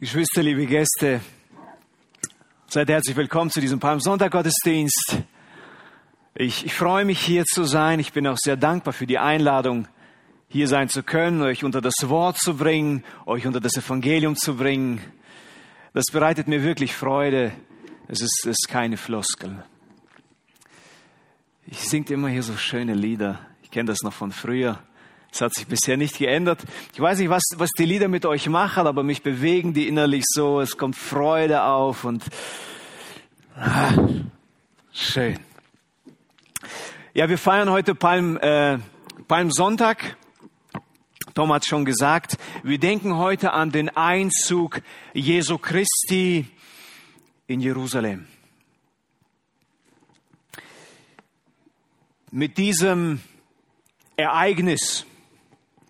Geschwister, liebe Gäste, seid herzlich willkommen zu diesem Palmsonntag-Gottesdienst. Ich, ich freue mich, hier zu sein. Ich bin auch sehr dankbar für die Einladung, hier sein zu können, euch unter das Wort zu bringen, euch unter das Evangelium zu bringen. Das bereitet mir wirklich Freude. Es ist, es ist keine Floskel. Ich singe immer hier so schöne Lieder. Ich kenne das noch von früher. Es hat sich bisher nicht geändert. Ich weiß nicht, was, was die Lieder mit euch machen, aber mich bewegen die innerlich so. Es kommt Freude auf und ah, schön. Ja, wir feiern heute Palm, äh, Palmsonntag. Tom hat schon gesagt, wir denken heute an den Einzug Jesu Christi in Jerusalem. Mit diesem Ereignis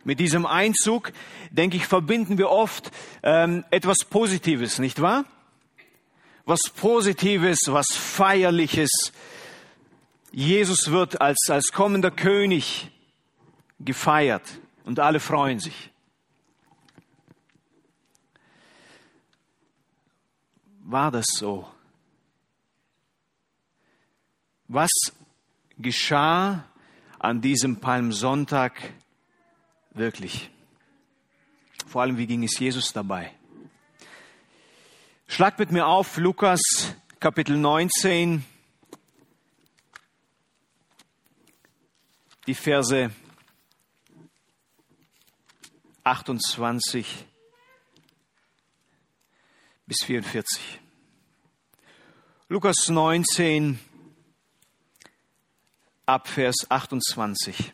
mit diesem Einzug, denke ich, verbinden wir oft ähm, etwas Positives, nicht wahr? Was Positives, was Feierliches. Jesus wird als, als kommender König gefeiert und alle freuen sich. War das so? Was geschah an diesem Palmsonntag wirklich. Vor allem, wie ging es Jesus dabei? Schlag mit mir auf Lukas Kapitel 19, die Verse 28 bis 44. Lukas 19 ab Vers 28.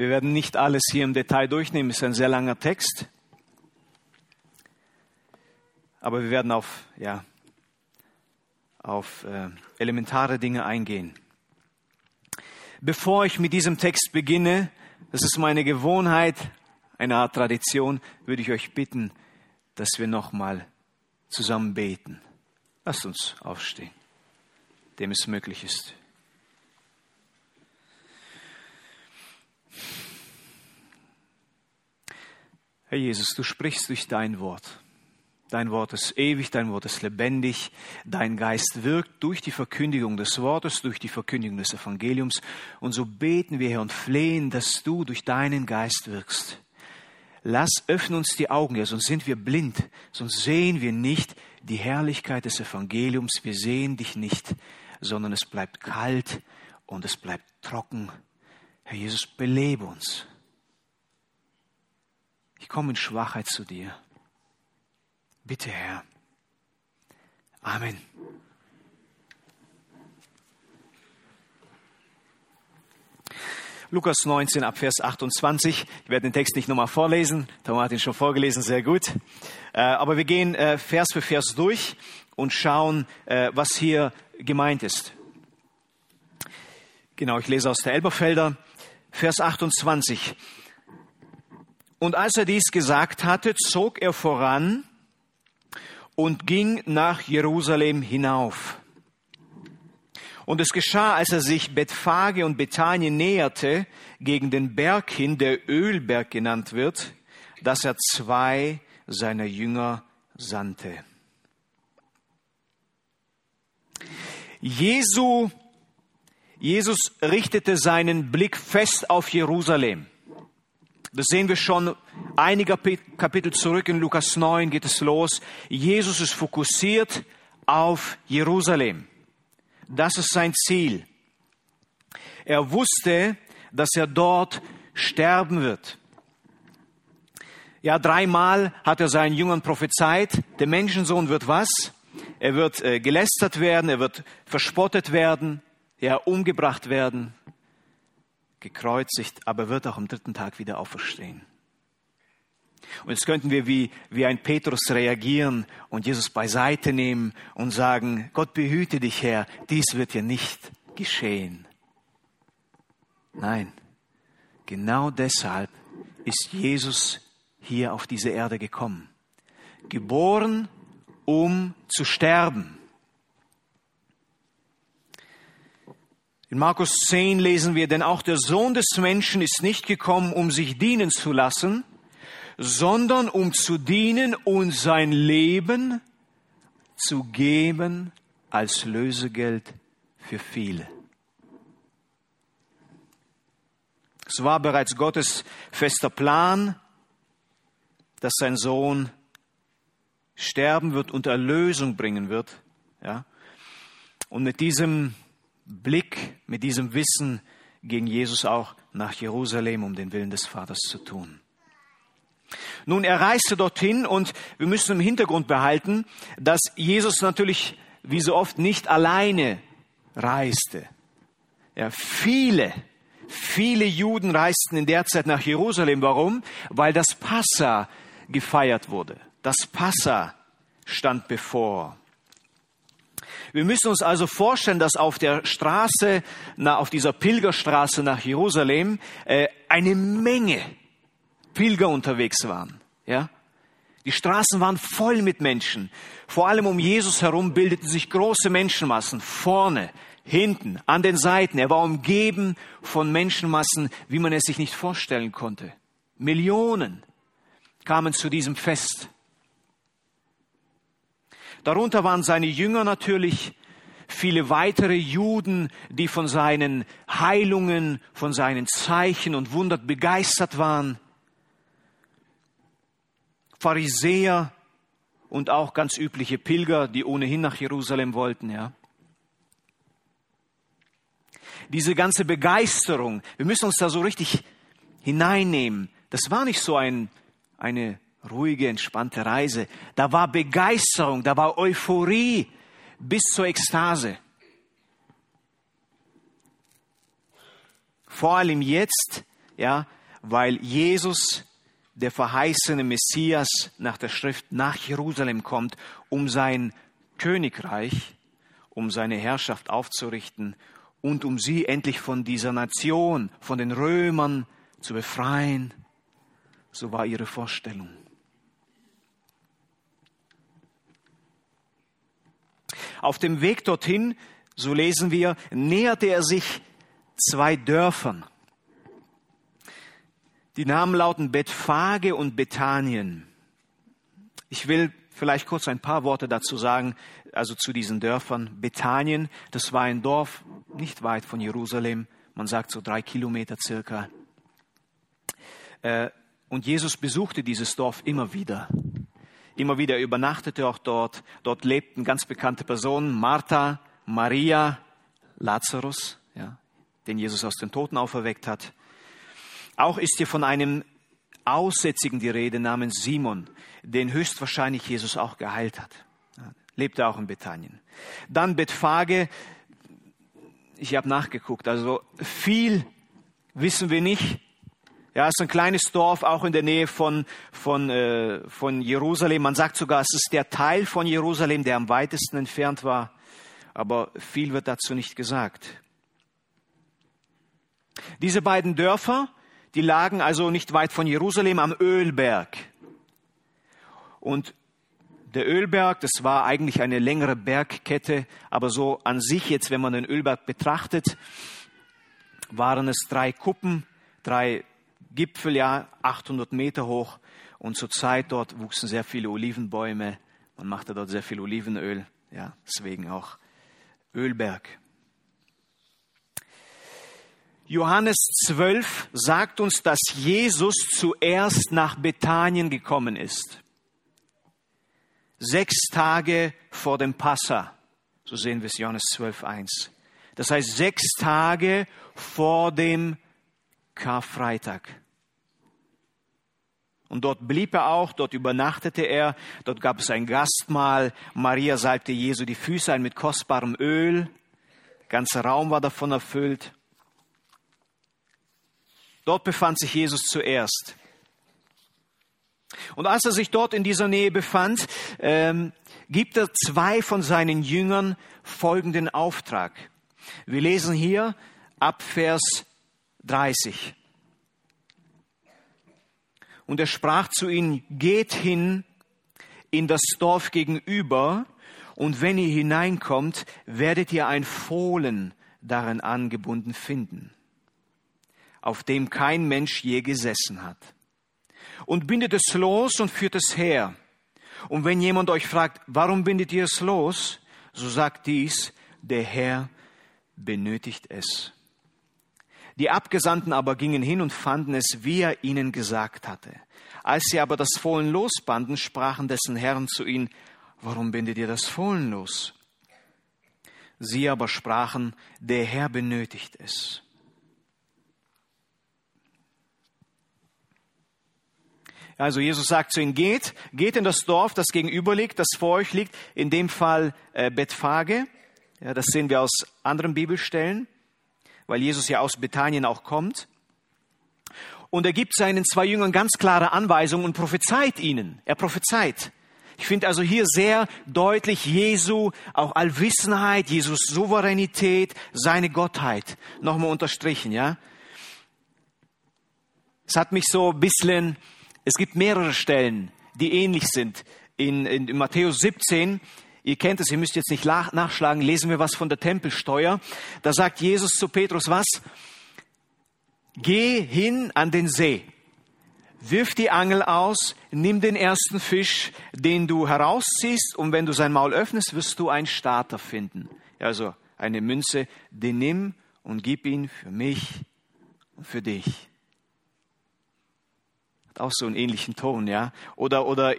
Wir werden nicht alles hier im Detail durchnehmen, es ist ein sehr langer Text. Aber wir werden auf, ja, auf äh, elementare Dinge eingehen. Bevor ich mit diesem Text beginne, das ist meine Gewohnheit, eine Art Tradition, würde ich euch bitten, dass wir nochmal zusammen beten. Lasst uns aufstehen, dem es möglich ist. Herr Jesus, du sprichst durch dein Wort. Dein Wort ist ewig, dein Wort ist lebendig, dein Geist wirkt durch die Verkündigung des Wortes, durch die Verkündigung des Evangeliums. Und so beten wir, Herr, und flehen, dass du durch deinen Geist wirkst. Lass, öffne uns die Augen, Herr, sonst sind wir blind, sonst sehen wir nicht die Herrlichkeit des Evangeliums, wir sehen dich nicht, sondern es bleibt kalt und es bleibt trocken. Herr Jesus, belebe uns. Ich komme in Schwachheit zu dir. Bitte, Herr. Amen. Lukas 19 ab Vers 28. Ich werde den Text nicht nochmal vorlesen. Thomas hat ihn schon vorgelesen, sehr gut. Äh, aber wir gehen äh, Vers für Vers durch und schauen, äh, was hier gemeint ist. Genau, ich lese aus der Elberfelder. Vers 28. Und als er dies gesagt hatte, zog er voran und ging nach Jerusalem hinauf. Und es geschah, als er sich Bethphage und Bethanien näherte, gegen den Berg hin, der Ölberg genannt wird, dass er zwei seiner Jünger sandte. Jesu, Jesus richtete seinen Blick fest auf Jerusalem. Das sehen wir schon einige Kapitel zurück in Lukas 9 geht es los. Jesus ist fokussiert auf Jerusalem. Das ist sein Ziel. Er wusste, dass er dort sterben wird. Ja, dreimal hat er seinen Jüngern prophezeit, der Menschensohn wird was? Er wird äh, gelästert werden, er wird verspottet werden, ja, umgebracht werden gekreuzigt, aber wird auch am dritten Tag wieder auferstehen. Und jetzt könnten wir wie, wie ein Petrus reagieren und Jesus beiseite nehmen und sagen, Gott behüte dich, Herr, dies wird dir nicht geschehen. Nein, genau deshalb ist Jesus hier auf diese Erde gekommen. Geboren, um zu sterben. In Markus 10 lesen wir, denn auch der Sohn des Menschen ist nicht gekommen, um sich dienen zu lassen, sondern um zu dienen und sein Leben zu geben als Lösegeld für viele. Es war bereits Gottes fester Plan, dass sein Sohn sterben wird und Erlösung bringen wird. Ja? Und mit diesem Blick, mit diesem Wissen ging Jesus auch nach Jerusalem, um den Willen des Vaters zu tun. Nun, er reiste dorthin und wir müssen im Hintergrund behalten, dass Jesus natürlich wie so oft nicht alleine reiste. Ja, viele, viele Juden reisten in der Zeit nach Jerusalem. Warum? Weil das Passa gefeiert wurde. Das Passa stand bevor. Wir müssen uns also vorstellen, dass auf der Straße, na, auf dieser Pilgerstraße nach Jerusalem, äh, eine Menge Pilger unterwegs waren. Ja? Die Straßen waren voll mit Menschen. Vor allem um Jesus herum bildeten sich große Menschenmassen. Vorne, hinten, an den Seiten. Er war umgeben von Menschenmassen, wie man es sich nicht vorstellen konnte. Millionen kamen zu diesem Fest. Darunter waren seine Jünger natürlich, viele weitere Juden, die von seinen Heilungen, von seinen Zeichen und Wundern begeistert waren. Pharisäer und auch ganz übliche Pilger, die ohnehin nach Jerusalem wollten, ja. Diese ganze Begeisterung, wir müssen uns da so richtig hineinnehmen. Das war nicht so ein, eine ruhige, entspannte Reise. Da war Begeisterung, da war Euphorie bis zur Ekstase. Vor allem jetzt, ja, weil Jesus, der verheißene Messias nach der Schrift, nach Jerusalem kommt, um sein Königreich, um seine Herrschaft aufzurichten und um sie endlich von dieser Nation, von den Römern zu befreien. So war ihre Vorstellung. Auf dem Weg dorthin, so lesen wir, näherte er sich zwei Dörfern. Die Namen lauten Bethphage und Bethanien. Ich will vielleicht kurz ein paar Worte dazu sagen, also zu diesen Dörfern. Bethanien, das war ein Dorf nicht weit von Jerusalem, man sagt so drei Kilometer circa. Äh, und Jesus besuchte dieses Dorf immer wieder. Immer wieder übernachtete auch dort. Dort lebten ganz bekannte Personen, Martha, Maria, Lazarus, ja, den Jesus aus den Toten auferweckt hat. Auch ist hier von einem Aussätzigen die Rede namens Simon, den höchstwahrscheinlich Jesus auch geheilt hat. Ja, lebte auch in Bethanien. Dann Bethphage, ich habe nachgeguckt, also viel wissen wir nicht. Ja, es ist ein kleines Dorf, auch in der Nähe von, von, äh, von Jerusalem. Man sagt sogar, es ist der Teil von Jerusalem, der am weitesten entfernt war. Aber viel wird dazu nicht gesagt. Diese beiden Dörfer, die lagen also nicht weit von Jerusalem am Ölberg. Und der Ölberg, das war eigentlich eine längere Bergkette, aber so an sich jetzt, wenn man den Ölberg betrachtet, waren es drei Kuppen, drei Gipfel, ja, 800 Meter hoch. Und zur Zeit dort wuchsen sehr viele Olivenbäume. Man machte dort sehr viel Olivenöl. Ja, deswegen auch Ölberg. Johannes 12 sagt uns, dass Jesus zuerst nach Bethanien gekommen ist. Sechs Tage vor dem Passa. So sehen wir es Johannes 12, 1. Das heißt, sechs Tage vor dem Karfreitag. Und dort blieb er auch, dort übernachtete er, dort gab es ein Gastmahl. Maria salbte Jesu die Füße ein mit kostbarem Öl. Der ganze Raum war davon erfüllt. Dort befand sich Jesus zuerst. Und als er sich dort in dieser Nähe befand, ähm, gibt er zwei von seinen Jüngern folgenden Auftrag. Wir lesen hier ab Vers 30. Und er sprach zu ihnen, geht hin in das Dorf gegenüber, und wenn ihr hineinkommt, werdet ihr ein Fohlen darin angebunden finden, auf dem kein Mensch je gesessen hat. und bindet es los und führt es her. Und wenn jemand euch fragt, warum bindet ihr es los, so sagt dies, der Herr benötigt es. Die Abgesandten aber gingen hin und fanden es, wie er ihnen gesagt hatte. Als sie aber das Fohlen losbanden, sprachen dessen Herren zu ihnen, warum bindet ihr das Fohlen los? Sie aber sprachen, der Herr benötigt es. Also Jesus sagt zu ihnen, geht, geht in das Dorf, das gegenüber liegt, das vor euch liegt, in dem Fall äh, Bethphage. Ja, das sehen wir aus anderen Bibelstellen, weil Jesus ja aus Bethanien auch kommt. Und er gibt seinen zwei Jüngern ganz klare Anweisungen und prophezeit ihnen. Er prophezeit. Ich finde also hier sehr deutlich Jesu auch Allwissenheit, Jesus Souveränität, seine Gottheit nochmal unterstrichen, ja. Es hat mich so ein bisschen es gibt mehrere Stellen, die ähnlich sind. In, in, in Matthäus 17, ihr kennt es, ihr müsst jetzt nicht nachschlagen, lesen wir was von der Tempelsteuer. Da sagt Jesus zu Petrus was? Geh hin an den See, wirf die Angel aus, nimm den ersten Fisch, den du herausziehst, und wenn du sein Maul öffnest, wirst du einen Starter finden. Also eine Münze, den nimm und gib ihn für mich und für dich auch so einen ähnlichen Ton, ja. Oder, oder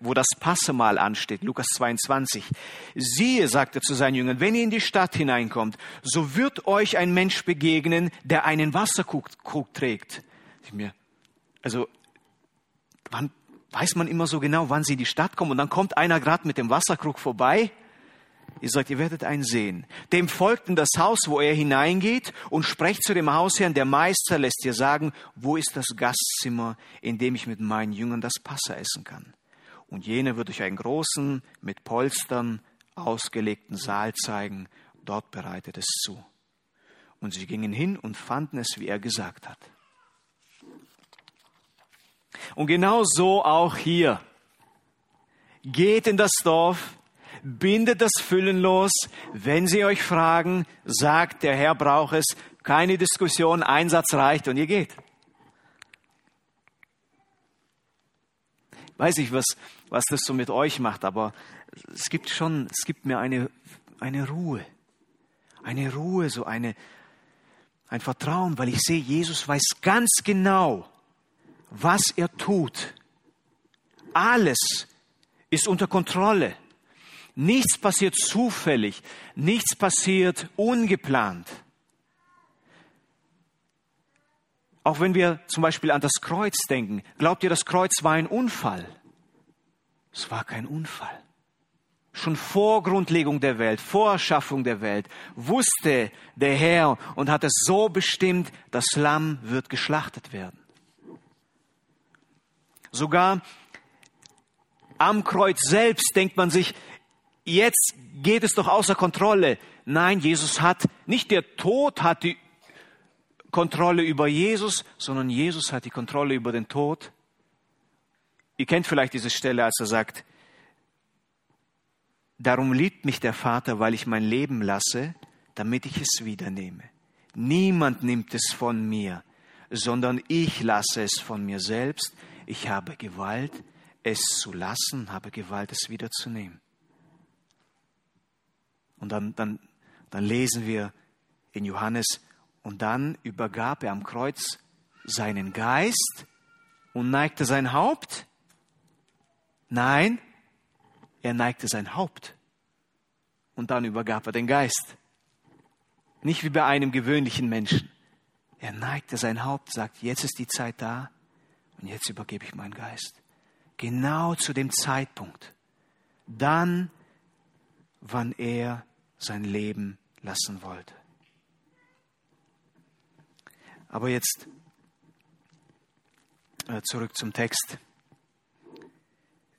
wo das Passemal ansteht, Lukas 22. Siehe, sagt er zu seinen Jüngern, wenn ihr in die Stadt hineinkommt, so wird euch ein Mensch begegnen, der einen Wasserkrug trägt. Also, wann weiß man immer so genau, wann sie in die Stadt kommen und dann kommt einer gerade mit dem Wasserkrug vorbei Ihr sagt, ihr werdet einen sehen. Dem folgt in das Haus, wo er hineingeht und sprecht zu dem Hausherrn, der Meister lässt dir sagen, wo ist das Gastzimmer, in dem ich mit meinen Jüngern das Passa essen kann. Und jener wird euch einen großen, mit Polstern ausgelegten Saal zeigen. Dort bereitet es zu. Und sie gingen hin und fanden es, wie er gesagt hat. Und genau so auch hier. Geht in das Dorf, bindet das Füllen los. Wenn sie euch fragen, sagt, der Herr braucht es. Keine Diskussion, Einsatz reicht und ihr geht. Weiß ich, was, was das so mit euch macht, aber es gibt schon, es gibt mir eine, eine Ruhe. Eine Ruhe, so eine, ein Vertrauen, weil ich sehe, Jesus weiß ganz genau, was er tut. Alles ist unter Kontrolle. Nichts passiert zufällig, nichts passiert ungeplant. Auch wenn wir zum Beispiel an das Kreuz denken, glaubt ihr, das Kreuz war ein Unfall? Es war kein Unfall. Schon vor Grundlegung der Welt, vor Erschaffung der Welt, wusste der Herr und hat es so bestimmt, das Lamm wird geschlachtet werden. Sogar am Kreuz selbst denkt man sich, jetzt geht es doch außer Kontrolle. Nein, Jesus hat, nicht der Tod hat die Kontrolle über Jesus, sondern Jesus hat die Kontrolle über den Tod. Ihr kennt vielleicht diese Stelle, als er sagt, darum liebt mich der Vater, weil ich mein Leben lasse, damit ich es wiedernehme. Niemand nimmt es von mir, sondern ich lasse es von mir selbst. Ich habe Gewalt, es zu lassen, habe Gewalt, es wiederzunehmen. Und dann, dann, dann lesen wir in Johannes, und dann übergab er am Kreuz seinen Geist und neigte sein Haupt. Nein, er neigte sein Haupt und dann übergab er den Geist. Nicht wie bei einem gewöhnlichen Menschen. Er neigte sein Haupt, sagt, jetzt ist die Zeit da und jetzt übergebe ich meinen Geist. Genau zu dem Zeitpunkt. Dann, wann er sein Leben lassen wollte. Aber jetzt äh, zurück zum Text.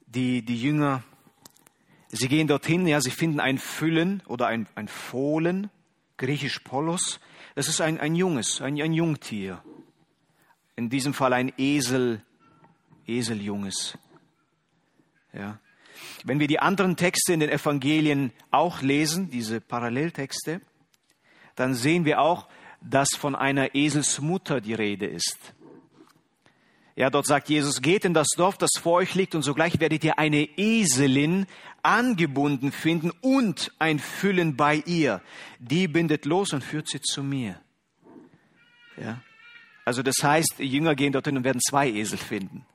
Die, die Jünger, sie gehen dorthin, ja, sie finden ein Füllen oder ein, ein Fohlen, griechisch Polos. Das ist ein, ein Junges, ein, ein Jungtier. In diesem Fall ein Esel, Eseljunges. Ja. Wenn wir die anderen Texte in den Evangelien auch lesen, diese Paralleltexte, dann sehen wir auch, dass von einer Eselsmutter die Rede ist. Ja, dort sagt Jesus, geht in das Dorf, das vor euch liegt, und sogleich werdet ihr eine Eselin angebunden finden und ein Füllen bei ihr. Die bindet los und führt sie zu mir. Ja. Also das heißt, die Jünger gehen dorthin und werden zwei Esel finden.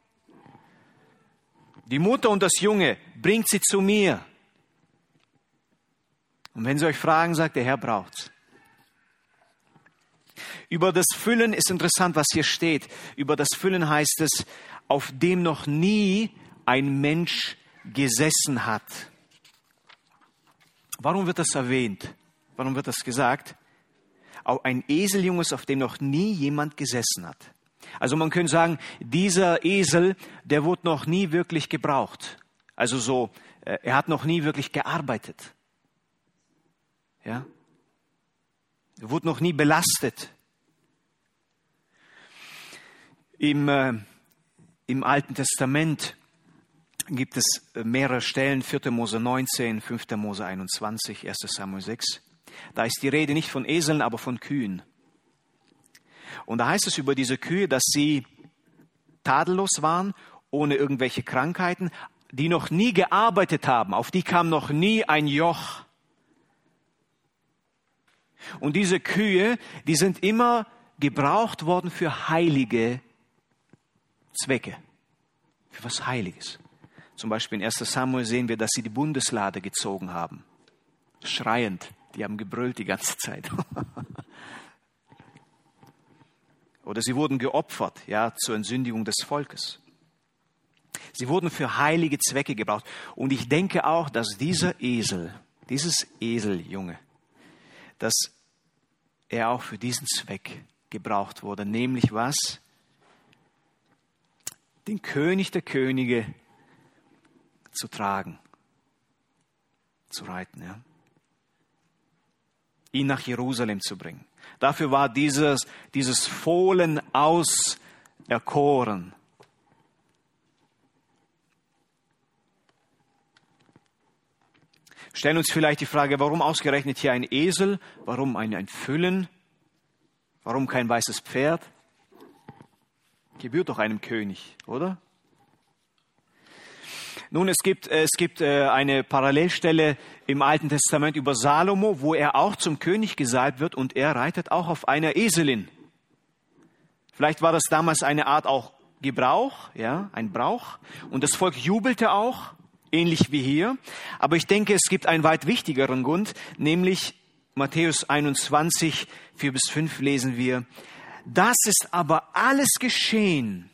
Die Mutter und das Junge bringt sie zu mir. Und wenn sie euch fragen, sagt der Herr braucht's. Über das Füllen ist interessant, was hier steht. Über das Füllen heißt es, auf dem noch nie ein Mensch gesessen hat. Warum wird das erwähnt? Warum wird das gesagt? Auch ein Eseljunges, auf dem noch nie jemand gesessen hat. Also man könnte sagen, dieser Esel, der wurde noch nie wirklich gebraucht. Also so, äh, er hat noch nie wirklich gearbeitet. Ja? Er wurde noch nie belastet. Im, äh, Im Alten Testament gibt es mehrere Stellen, 4. Mose 19, 5. Mose 21, 1. Samuel 6. Da ist die Rede nicht von Eseln, aber von Kühen. Und da heißt es über diese Kühe, dass sie tadellos waren, ohne irgendwelche Krankheiten, die noch nie gearbeitet haben, auf die kam noch nie ein Joch. Und diese Kühe, die sind immer gebraucht worden für heilige Zwecke, für was Heiliges. Zum Beispiel in 1 Samuel sehen wir, dass sie die Bundeslade gezogen haben. Schreiend, die haben gebrüllt die ganze Zeit. Oder sie wurden geopfert, ja, zur Entsündigung des Volkes. Sie wurden für heilige Zwecke gebraucht. Und ich denke auch, dass dieser Esel, dieses Eseljunge, dass er auch für diesen Zweck gebraucht wurde. Nämlich was? den König der Könige zu tragen, zu reiten, ja. ihn nach Jerusalem zu bringen. Dafür war dieses, dieses Fohlen auserkoren. Stellen uns vielleicht die Frage, warum ausgerechnet hier ein Esel, warum ein, ein Füllen, warum kein weißes Pferd? Gebührt doch einem König, oder? Nun, es gibt, es gibt äh, eine Parallelstelle im Alten Testament über Salomo, wo er auch zum König gesalbt wird und er reitet auch auf einer Eselin. Vielleicht war das damals eine Art auch Gebrauch, ja, ein Brauch. Und das Volk jubelte auch, ähnlich wie hier. Aber ich denke, es gibt einen weit wichtigeren Grund, nämlich Matthäus 21, 4 bis 5 lesen wir, das ist aber alles geschehen,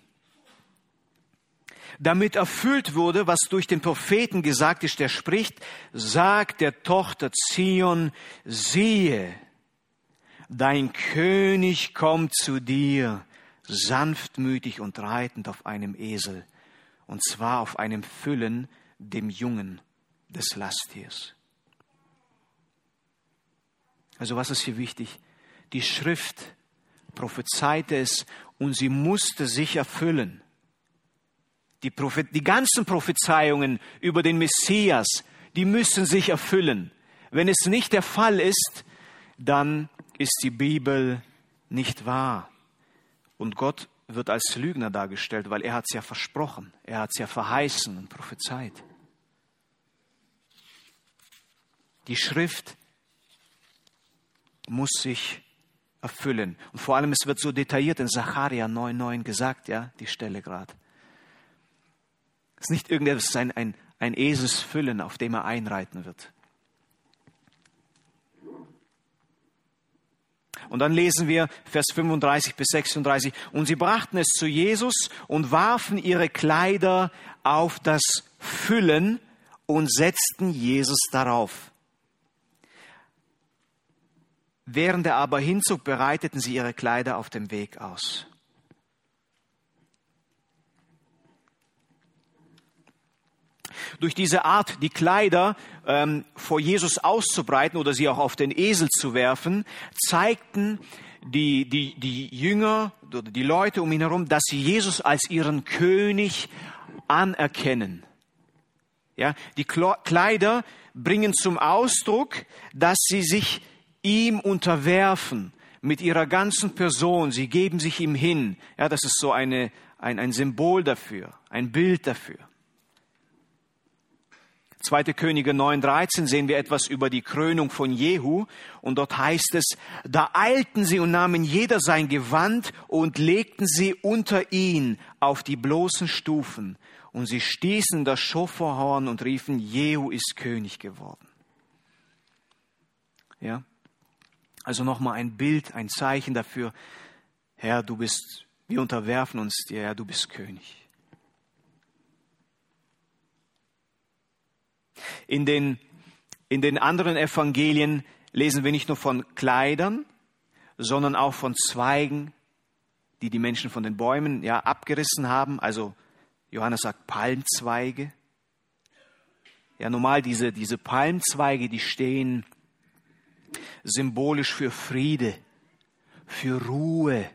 damit erfüllt wurde, was durch den Propheten gesagt ist, der spricht, sagt der Tochter Zion, siehe, dein König kommt zu dir, sanftmütig und reitend auf einem Esel, und zwar auf einem Füllen, dem Jungen des Lasttiers. Also was ist hier wichtig? Die Schrift prophezeite es und sie musste sich erfüllen. Die, Prophet die ganzen Prophezeiungen über den Messias, die müssen sich erfüllen. Wenn es nicht der Fall ist, dann ist die Bibel nicht wahr. Und Gott wird als Lügner dargestellt, weil er hat es ja versprochen, er hat es ja verheißen und prophezeit. Die Schrift muss sich erfüllen. Und vor allem, es wird so detailliert in Zacharia 9,9 gesagt, ja, die Stelle gerade. Ist nicht irgendetwas, ein, ein, ein Eselsfüllen, auf dem er einreiten wird. Und dann lesen wir Vers 35 bis 36. Und sie brachten es zu Jesus und warfen ihre Kleider auf das Füllen und setzten Jesus darauf. Während er aber hinzog, bereiteten sie ihre Kleider auf dem Weg aus. Durch diese Art, die Kleider ähm, vor Jesus auszubreiten oder sie auch auf den Esel zu werfen, zeigten die, die, die Jünger oder die Leute um ihn herum, dass sie Jesus als ihren König anerkennen. Ja, die Kleider bringen zum Ausdruck, dass sie sich ihm unterwerfen mit ihrer ganzen Person. Sie geben sich ihm hin. Ja, das ist so eine, ein, ein Symbol dafür, ein Bild dafür. 2. Könige 9.13 sehen wir etwas über die Krönung von Jehu und dort heißt es, da eilten sie und nahmen jeder sein Gewand und legten sie unter ihn auf die bloßen Stufen und sie stießen das Schoferhorn und riefen, Jehu ist König geworden. Ja? Also nochmal ein Bild, ein Zeichen dafür, Herr, du bist, wir unterwerfen uns dir, Herr, du bist König. In den, in den anderen Evangelien lesen wir nicht nur von Kleidern, sondern auch von Zweigen, die die Menschen von den Bäumen ja abgerissen haben. Also Johannes sagt Palmzweige. Ja, normal diese, diese Palmzweige, die stehen symbolisch für Friede, für Ruhe,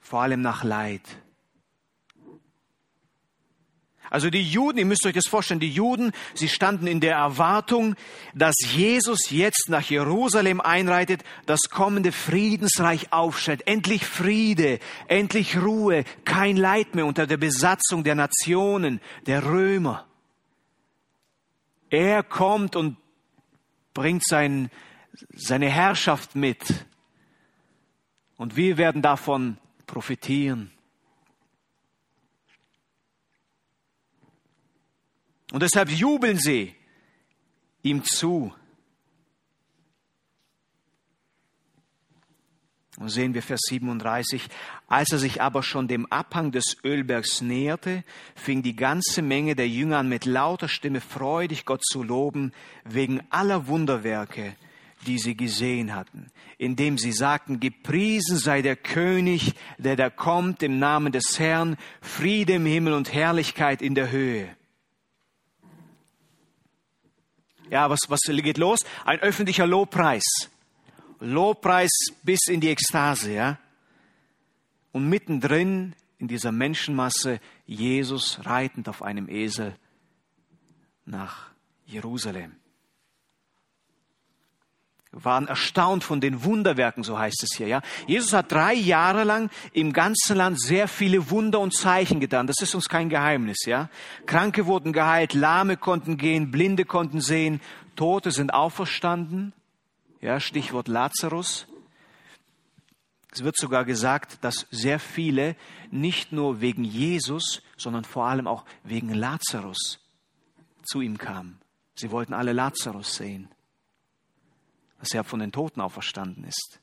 vor allem nach Leid. Also die Juden, ihr müsst euch das vorstellen, die Juden, sie standen in der Erwartung, dass Jesus jetzt nach Jerusalem einreitet, das kommende Friedensreich aufstellt. Endlich Friede, endlich Ruhe, kein Leid mehr unter der Besatzung der Nationen, der Römer. Er kommt und bringt sein, seine Herrschaft mit. Und wir werden davon profitieren. Und deshalb jubeln sie ihm zu. Und sehen wir Vers 37. Als er sich aber schon dem Abhang des Ölbergs näherte, fing die ganze Menge der Jünger an, mit lauter Stimme freudig Gott zu loben, wegen aller Wunderwerke, die sie gesehen hatten, indem sie sagten, gepriesen sei der König, der da kommt im Namen des Herrn, Friede im Himmel und Herrlichkeit in der Höhe. Ja, was, was geht los? Ein öffentlicher Lobpreis. Lobpreis bis in die Ekstase, ja. Und mittendrin in dieser Menschenmasse Jesus reitend auf einem Esel nach Jerusalem waren erstaunt von den Wunderwerken, so heißt es hier, ja. Jesus hat drei Jahre lang im ganzen Land sehr viele Wunder und Zeichen getan. Das ist uns kein Geheimnis, ja. Kranke wurden geheilt, Lahme konnten gehen, Blinde konnten sehen, Tote sind auferstanden. Ja, Stichwort Lazarus. Es wird sogar gesagt, dass sehr viele nicht nur wegen Jesus, sondern vor allem auch wegen Lazarus zu ihm kamen. Sie wollten alle Lazarus sehen dass er von den Toten auferstanden ist.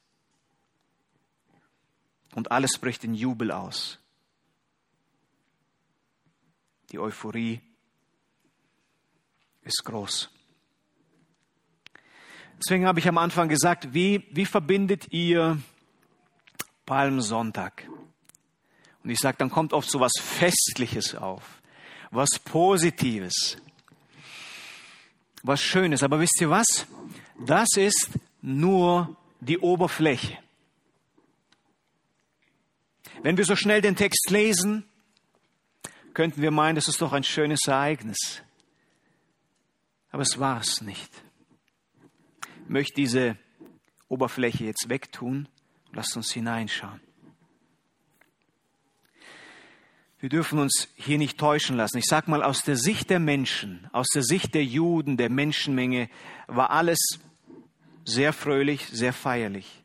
Und alles bricht in Jubel aus. Die Euphorie ist groß. Deswegen habe ich am Anfang gesagt, wie, wie verbindet ihr Palmsonntag? Und ich sage, dann kommt oft so was Festliches auf, was Positives, was Schönes. Aber wisst ihr was? Das ist nur die Oberfläche. Wenn wir so schnell den Text lesen, könnten wir meinen, das ist doch ein schönes Ereignis. Aber es war es nicht. Ich möchte diese Oberfläche jetzt wegtun. Lasst uns hineinschauen. Wir dürfen uns hier nicht täuschen lassen. Ich sage mal, aus der Sicht der Menschen, aus der Sicht der Juden, der Menschenmenge, war alles sehr fröhlich, sehr feierlich.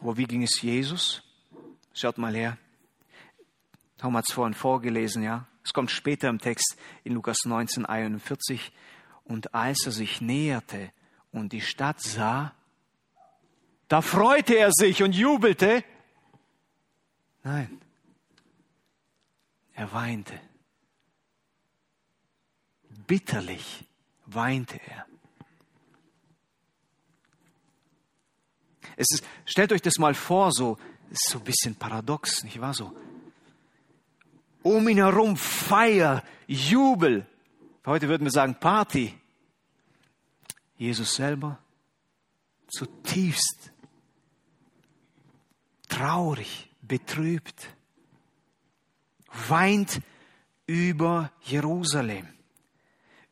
Aber wie ging es Jesus? Schaut mal her. Tom hat es vorhin vorgelesen, ja. Es kommt später im Text in Lukas 19, 41. Und als er sich näherte und die Stadt sah, da freute er sich und jubelte. Nein, er weinte. Bitterlich weinte er. Es ist, stellt euch das mal vor, so, ist so ein bisschen paradox, nicht wahr? So, um ihn herum Feier, Jubel. Heute würden wir sagen Party. Jesus selber zutiefst traurig, betrübt, weint über Jerusalem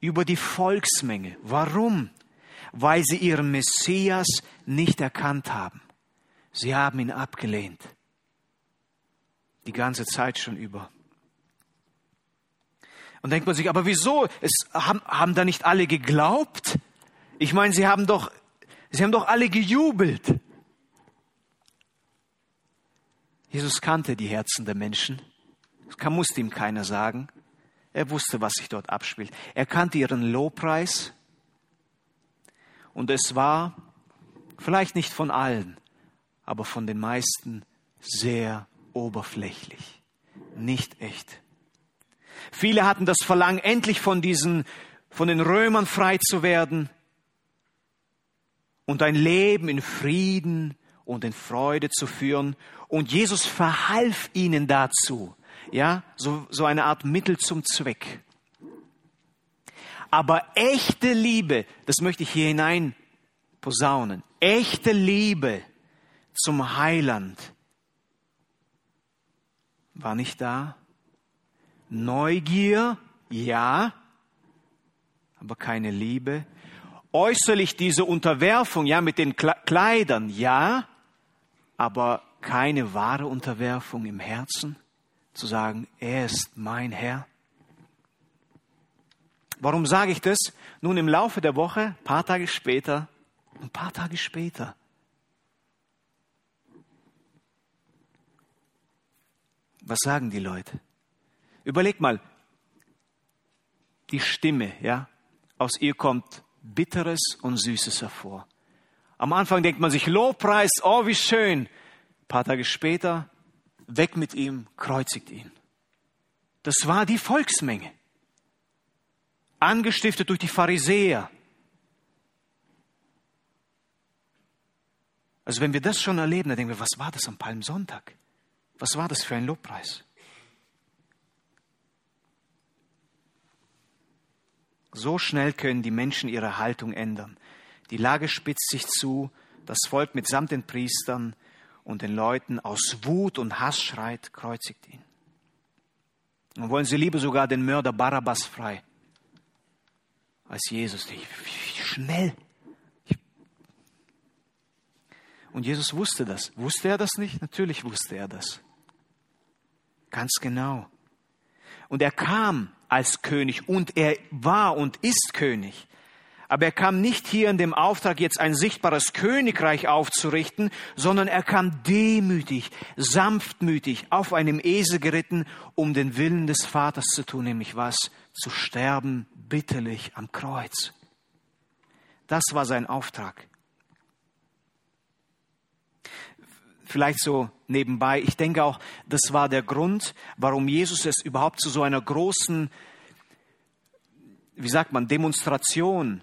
über die Volksmenge. Warum? Weil sie ihren Messias nicht erkannt haben. Sie haben ihn abgelehnt. Die ganze Zeit schon über. Und denkt man sich, aber wieso? Es haben, haben da nicht alle geglaubt? Ich meine, sie haben doch, sie haben doch alle gejubelt. Jesus kannte die Herzen der Menschen. Das musste ihm keiner sagen. Er wusste, was sich dort abspielt. Er kannte ihren Lobpreis. Und es war vielleicht nicht von allen, aber von den meisten sehr oberflächlich, nicht echt. Viele hatten das Verlangen, endlich von diesen, von den Römern frei zu werden und ein Leben in Frieden und in Freude zu führen. Und Jesus verhalf ihnen dazu. Ja, so, so eine Art Mittel zum Zweck. Aber echte Liebe, das möchte ich hier hinein posaunen, echte Liebe zum Heiland war nicht da. Neugier, ja, aber keine Liebe. Äußerlich diese Unterwerfung, ja, mit den Kleidern, ja, aber keine wahre Unterwerfung im Herzen, zu sagen, er ist mein Herr. Warum sage ich das? Nun, im Laufe der Woche, ein paar Tage später, ein paar Tage später, was sagen die Leute? Überleg mal, die Stimme, ja, aus ihr kommt Bitteres und Süßes hervor. Am Anfang denkt man sich Lobpreis, oh wie schön. Ein paar Tage später, weg mit ihm, kreuzigt ihn. Das war die Volksmenge angestiftet durch die Pharisäer. Also wenn wir das schon erleben, dann denken wir, was war das am Palmsonntag? Was war das für ein Lobpreis? So schnell können die Menschen ihre Haltung ändern. Die Lage spitzt sich zu, das Volk mitsamt den Priestern und den Leuten aus Wut und Hass schreit, kreuzigt ihn. Und wollen sie lieber sogar den Mörder Barabbas frei als Jesus. Schnell. Und Jesus wusste das. Wusste er das nicht? Natürlich wusste er das. Ganz genau. Und er kam als König und er war und ist König. Aber er kam nicht hier in dem Auftrag, jetzt ein sichtbares Königreich aufzurichten, sondern er kam demütig, sanftmütig, auf einem Esel geritten, um den Willen des Vaters zu tun, nämlich was? Zu sterben bitterlich am Kreuz. Das war sein Auftrag. Vielleicht so nebenbei, ich denke auch, das war der Grund, warum Jesus es überhaupt zu so einer großen, wie sagt man, Demonstration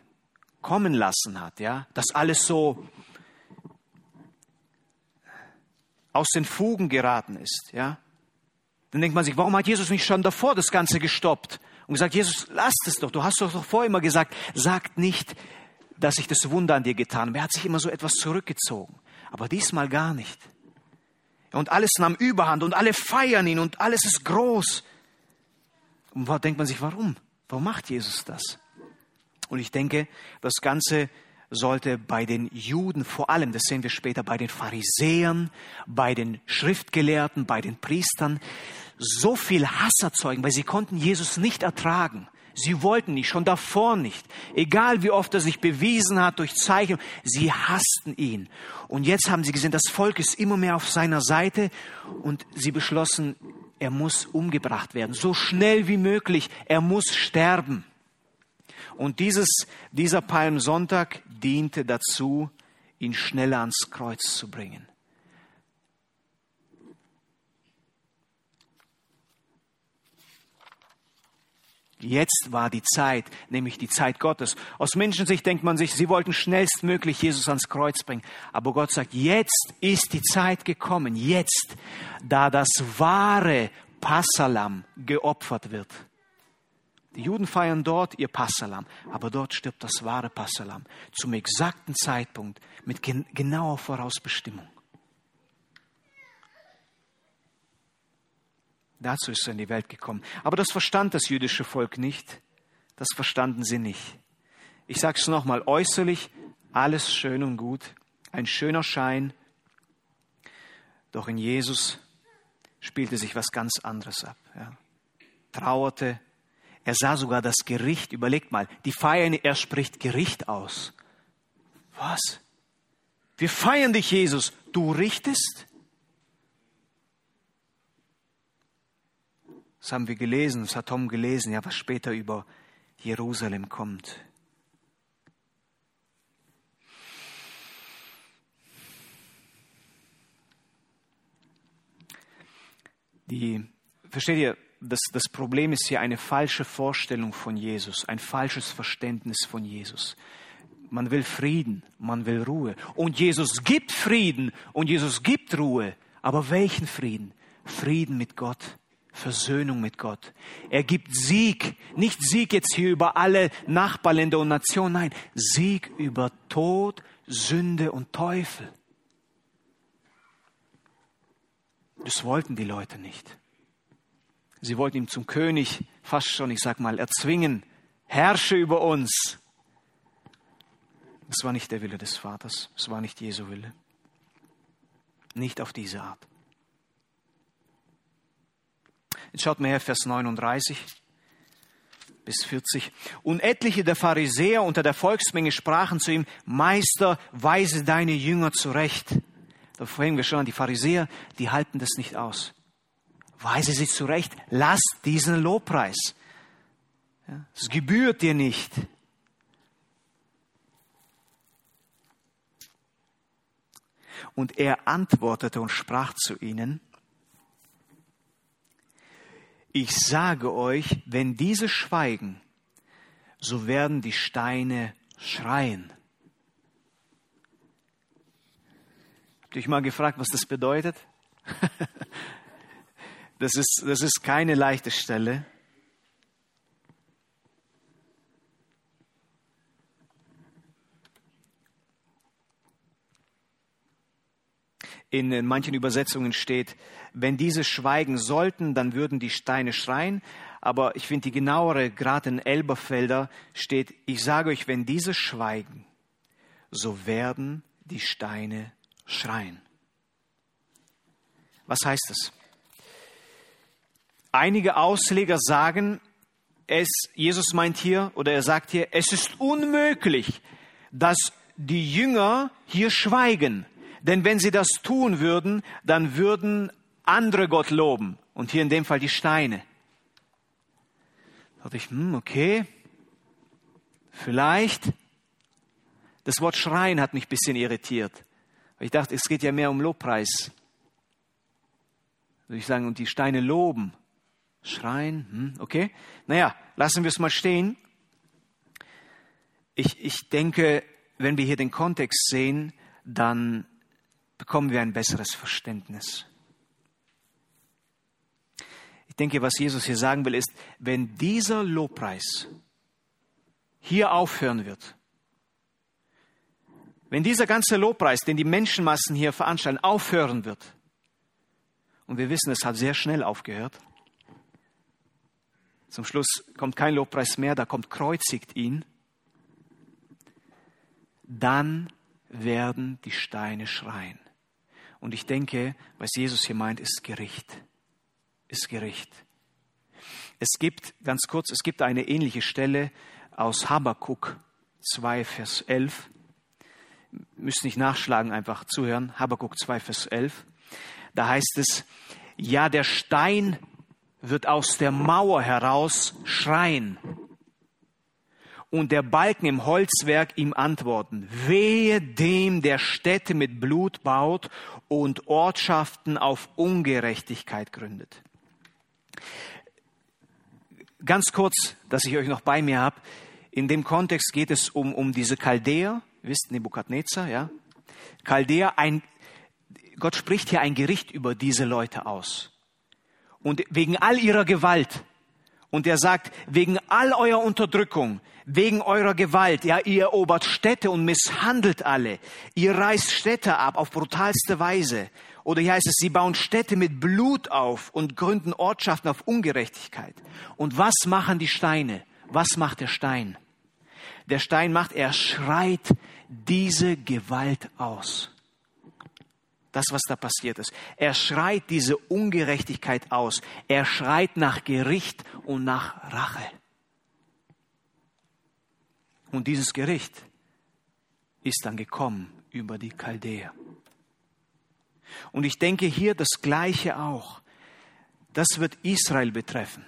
kommen lassen hat, ja, dass alles so aus den Fugen geraten ist, ja. Dann denkt man sich, warum hat Jesus nicht schon davor das Ganze gestoppt und gesagt, Jesus, lass es doch, du hast doch vorher immer gesagt, sagt nicht, dass ich das Wunder an dir getan habe. Er hat sich immer so etwas zurückgezogen, aber diesmal gar nicht. Und alles nahm Überhand und alle feiern ihn und alles ist groß. Und denkt man sich, warum? Warum macht Jesus das? Und ich denke, das Ganze sollte bei den Juden vor allem, das sehen wir später, bei den Pharisäern, bei den Schriftgelehrten, bei den Priestern, so viel Hass erzeugen, weil sie konnten Jesus nicht ertragen. Sie wollten nicht, schon davor nicht. Egal wie oft er sich bewiesen hat durch Zeichen, sie hassten ihn. Und jetzt haben sie gesehen, das Volk ist immer mehr auf seiner Seite und sie beschlossen, er muss umgebracht werden, so schnell wie möglich, er muss sterben. Und dieses, dieser Palmsonntag diente dazu, ihn schneller ans Kreuz zu bringen. Jetzt war die Zeit, nämlich die Zeit Gottes. Aus Menschensicht denkt man sich, sie wollten schnellstmöglich Jesus ans Kreuz bringen. Aber Gott sagt, jetzt ist die Zeit gekommen, jetzt, da das wahre Passalam geopfert wird. Die Juden feiern dort ihr Passalam, aber dort stirbt das wahre Passalam zum exakten Zeitpunkt mit gen genauer Vorausbestimmung. Dazu ist er in die Welt gekommen. Aber das verstand das jüdische Volk nicht. Das verstanden sie nicht. Ich sage es nochmal, äußerlich alles schön und gut, ein schöner Schein, Doch in Jesus spielte sich was ganz anderes ab. Ja. Trauerte. Er sah sogar das Gericht. Überlegt mal, die feiern, er spricht Gericht aus. Was? Wir feiern dich, Jesus. Du richtest? Das haben wir gelesen, das hat Tom gelesen, ja, was später über Jerusalem kommt. Die, versteht ihr, das, das Problem ist hier eine falsche Vorstellung von Jesus, ein falsches Verständnis von Jesus. Man will Frieden, man will Ruhe. Und Jesus gibt Frieden und Jesus gibt Ruhe. Aber welchen Frieden? Frieden mit Gott. Versöhnung mit Gott. Er gibt Sieg, nicht Sieg jetzt hier über alle Nachbarländer und Nationen, nein, Sieg über Tod, Sünde und Teufel. Das wollten die Leute nicht. Sie wollten ihn zum König fast schon, ich sag mal, erzwingen. Herrsche über uns. Das war nicht der Wille des Vaters. Es war nicht Jesu Wille. Nicht auf diese Art. Jetzt schaut mal her, Vers 39 bis 40. Und etliche der Pharisäer unter der Volksmenge sprachen zu ihm, Meister, weise deine Jünger zurecht. Da vorhin wir schon, die Pharisäer, die halten das nicht aus. Weise sie zurecht, lass diesen Lobpreis. Es gebührt dir nicht. Und er antwortete und sprach zu ihnen, ich sage euch, wenn diese schweigen, so werden die Steine schreien. Habt ihr euch mal gefragt, was das bedeutet? das, ist, das ist keine leichte Stelle. In manchen Übersetzungen steht, wenn diese schweigen sollten, dann würden die Steine schreien. Aber ich finde die genauere, gerade in Elberfelder steht, ich sage euch, wenn diese schweigen, so werden die Steine schreien. Was heißt das? Einige Ausleger sagen, es, Jesus meint hier, oder er sagt hier, es ist unmöglich, dass die Jünger hier schweigen. Denn wenn sie das tun würden, dann würden andere Gott loben. Und hier in dem Fall die Steine. Da dachte ich, hm, okay, vielleicht. Das Wort schreien hat mich ein bisschen irritiert. Ich dachte, es geht ja mehr um Lobpreis. Würde ich sagen, und die Steine loben. Schreien, hm, okay. Naja, lassen wir es mal stehen. Ich, ich denke, wenn wir hier den Kontext sehen, dann bekommen wir ein besseres Verständnis. Ich denke, was Jesus hier sagen will, ist, wenn dieser Lobpreis hier aufhören wird, wenn dieser ganze Lobpreis, den die Menschenmassen hier veranstalten, aufhören wird, und wir wissen, es hat sehr schnell aufgehört, zum Schluss kommt kein Lobpreis mehr, da kommt kreuzigt ihn, dann werden die Steine schreien. Und ich denke, was Jesus hier meint, ist Gericht. Ist Gericht. Es gibt, ganz kurz, es gibt eine ähnliche Stelle aus Habakuk 2, Vers 11. Müsst nicht nachschlagen, einfach zuhören. Habakuk 2, Vers 11. Da heißt es, ja, der Stein wird aus der Mauer heraus schreien und der Balken im Holzwerk ihm antworten, wehe dem, der Städte mit Blut baut und Ortschaften auf Ungerechtigkeit gründet. Ganz kurz, dass ich euch noch bei mir habe, in dem Kontext geht es um, um diese Chaldäer, wisst Nebukadnezar, ja? Chaldäer, ein, Gott spricht hier ein Gericht über diese Leute aus. Und wegen all ihrer Gewalt, und er sagt, wegen all eurer Unterdrückung, wegen eurer Gewalt, ja, ihr erobert Städte und misshandelt alle. Ihr reißt Städte ab auf brutalste Weise. Oder hier heißt es, sie bauen Städte mit Blut auf und gründen Ortschaften auf Ungerechtigkeit. Und was machen die Steine? Was macht der Stein? Der Stein macht, er schreit diese Gewalt aus. Das, was da passiert ist. Er schreit diese Ungerechtigkeit aus. Er schreit nach Gericht und nach Rache. Und dieses Gericht ist dann gekommen über die Chaldäer. Und ich denke hier das Gleiche auch. Das wird Israel betreffen.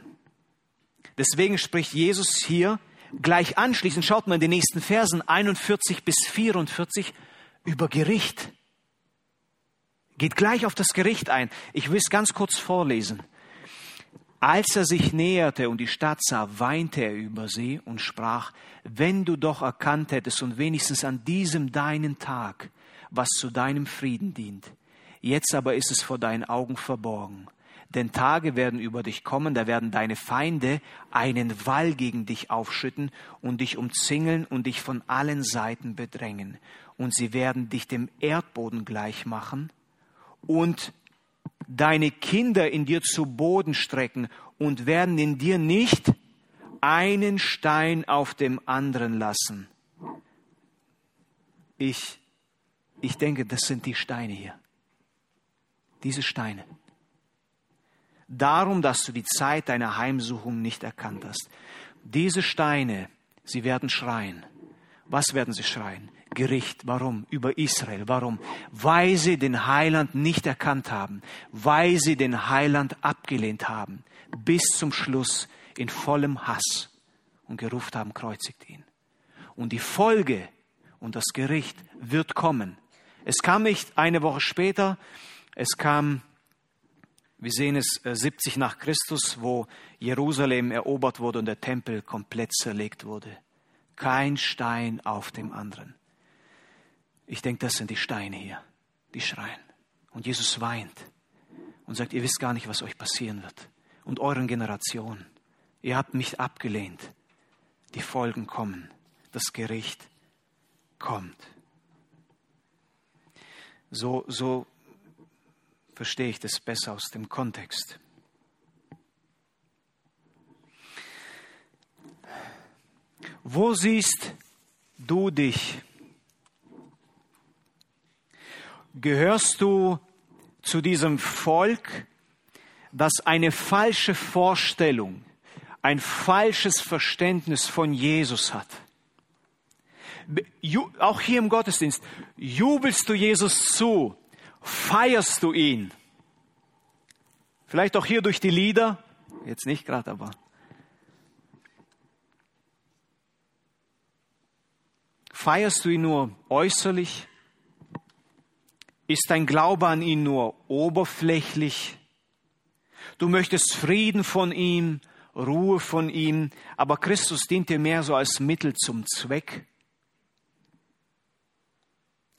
Deswegen spricht Jesus hier gleich anschließend, schaut mal in den nächsten Versen 41 bis 44 über Gericht. Geht gleich auf das Gericht ein. Ich will es ganz kurz vorlesen. Als er sich näherte und die Stadt sah, weinte er über sie und sprach, wenn du doch erkannt hättest und wenigstens an diesem deinen Tag, was zu deinem Frieden dient. Jetzt aber ist es vor deinen Augen verborgen. Denn Tage werden über dich kommen, da werden deine Feinde einen Wall gegen dich aufschütten und dich umzingeln und dich von allen Seiten bedrängen. Und sie werden dich dem Erdboden gleich machen und deine Kinder in dir zu Boden strecken und werden in dir nicht einen Stein auf dem anderen lassen. Ich, ich denke, das sind die Steine hier. Diese Steine. Darum, dass du die Zeit deiner Heimsuchung nicht erkannt hast. Diese Steine, sie werden schreien. Was werden sie schreien? Gericht. Warum? Über Israel. Warum? Weil sie den Heiland nicht erkannt haben, weil sie den Heiland abgelehnt haben, bis zum Schluss in vollem Hass und gerufen haben, kreuzigt ihn. Und die Folge und das Gericht wird kommen. Es kam nicht eine Woche später, es kam, wir sehen es 70 äh, nach Christus, wo Jerusalem erobert wurde und der Tempel komplett zerlegt wurde. Kein Stein auf dem anderen. Ich denke, das sind die Steine hier, die schreien. Und Jesus weint und sagt, ihr wisst gar nicht, was euch passieren wird. Und euren Generationen. Ihr habt mich abgelehnt. Die Folgen kommen. Das Gericht kommt. So, so verstehe ich das besser aus dem Kontext. Wo siehst du dich gehörst du zu diesem Volk, das eine falsche Vorstellung, ein falsches Verständnis von Jesus hat. Auch hier im Gottesdienst, jubelst du Jesus zu, feierst du ihn. Vielleicht auch hier durch die Lieder, jetzt nicht gerade, aber. Feierst du ihn nur äußerlich? Ist dein Glaube an ihn nur oberflächlich? Du möchtest Frieden von ihm, Ruhe von ihm, aber Christus dient dir mehr so als Mittel zum Zweck.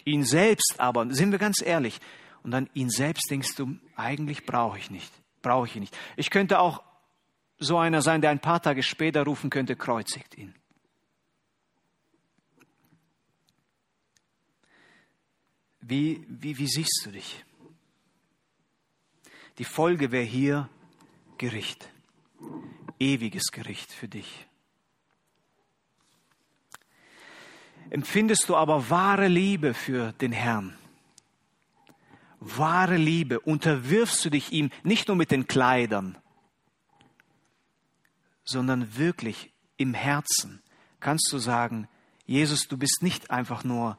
Ihn selbst aber, sind wir ganz ehrlich, und dann ihn selbst denkst du, eigentlich brauche ich nicht, brauche ich ihn nicht. Ich könnte auch so einer sein, der ein paar Tage später rufen könnte, kreuzigt ihn. Wie, wie, wie siehst du dich? Die Folge wäre hier Gericht, ewiges Gericht für dich. Empfindest du aber wahre Liebe für den Herrn? Wahre Liebe, unterwirfst du dich ihm nicht nur mit den Kleidern, sondern wirklich im Herzen kannst du sagen, Jesus, du bist nicht einfach nur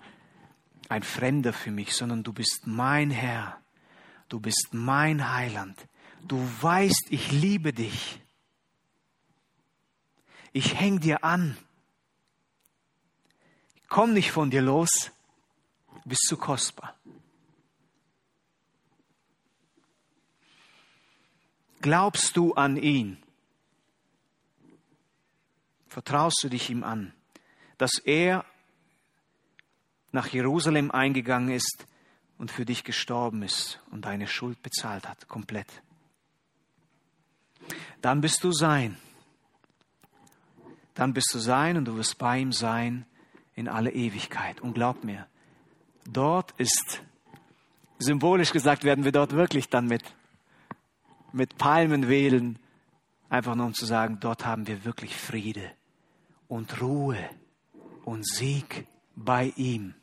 ein Fremder für mich, sondern du bist mein Herr, du bist mein Heiland, du weißt, ich liebe dich, ich häng dir an, komm nicht von dir los, du bist zu kostbar. Glaubst du an ihn? Vertraust du dich ihm an, dass er nach Jerusalem eingegangen ist und für dich gestorben ist und deine Schuld bezahlt hat, komplett. Dann bist du sein. Dann bist du sein und du wirst bei ihm sein in alle Ewigkeit. Und glaub mir, dort ist, symbolisch gesagt, werden wir dort wirklich dann mit, mit Palmen wählen, einfach nur um zu sagen, dort haben wir wirklich Friede und Ruhe und Sieg bei ihm.